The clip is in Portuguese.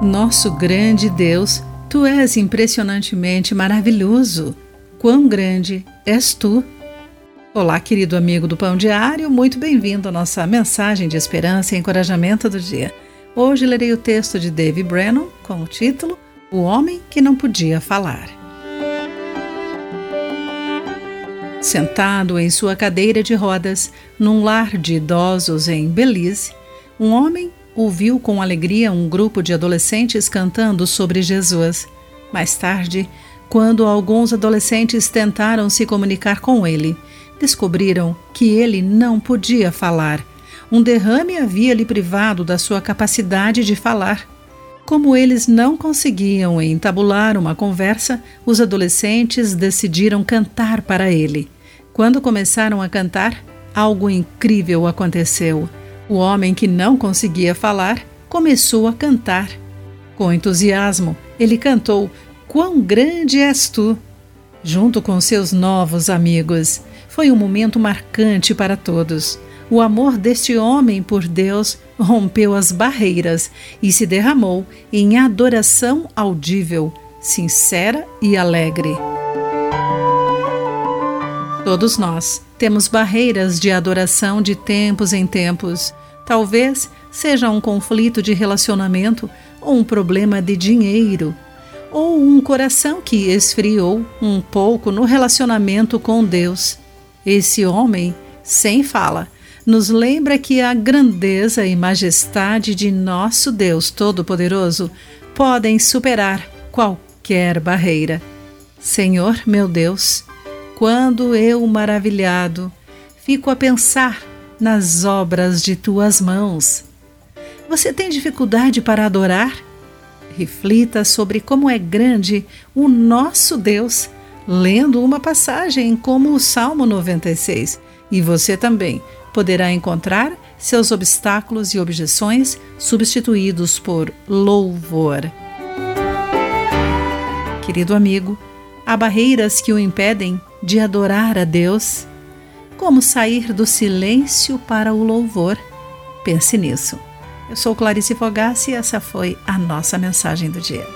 Nosso grande Deus, tu és impressionantemente maravilhoso. Quão grande és tu! Olá, querido amigo do Pão Diário, muito bem-vindo à nossa mensagem de esperança e encorajamento do dia. Hoje lerei o texto de Dave Brennan com o título O Homem que Não Podia Falar. Sentado em sua cadeira de rodas, num lar de idosos em Belize, um homem ouviu com alegria um grupo de adolescentes cantando sobre Jesus. Mais tarde, quando alguns adolescentes tentaram se comunicar com ele, descobriram que ele não podia falar. Um derrame havia lhe privado da sua capacidade de falar. Como eles não conseguiam entabular uma conversa, os adolescentes decidiram cantar para ele. Quando começaram a cantar, algo incrível aconteceu. O homem que não conseguia falar começou a cantar. Com entusiasmo, ele cantou: Quão grande és tu! Junto com seus novos amigos. Foi um momento marcante para todos. O amor deste homem por Deus rompeu as barreiras e se derramou em adoração audível, sincera e alegre. Todos nós temos barreiras de adoração de tempos em tempos. Talvez seja um conflito de relacionamento ou um problema de dinheiro, ou um coração que esfriou um pouco no relacionamento com Deus. Esse homem, sem fala, nos lembra que a grandeza e majestade de nosso Deus Todo-Poderoso podem superar qualquer barreira. Senhor meu Deus, quando eu, maravilhado, fico a pensar nas obras de tuas mãos. Você tem dificuldade para adorar? Reflita sobre como é grande o nosso Deus, lendo uma passagem como o Salmo 96. E você também poderá encontrar seus obstáculos e objeções substituídos por louvor. Querido amigo, há barreiras que o impedem de adorar a Deus? Como sair do silêncio para o louvor? Pense nisso. Eu sou Clarice Fogassi e essa foi a nossa mensagem do dia.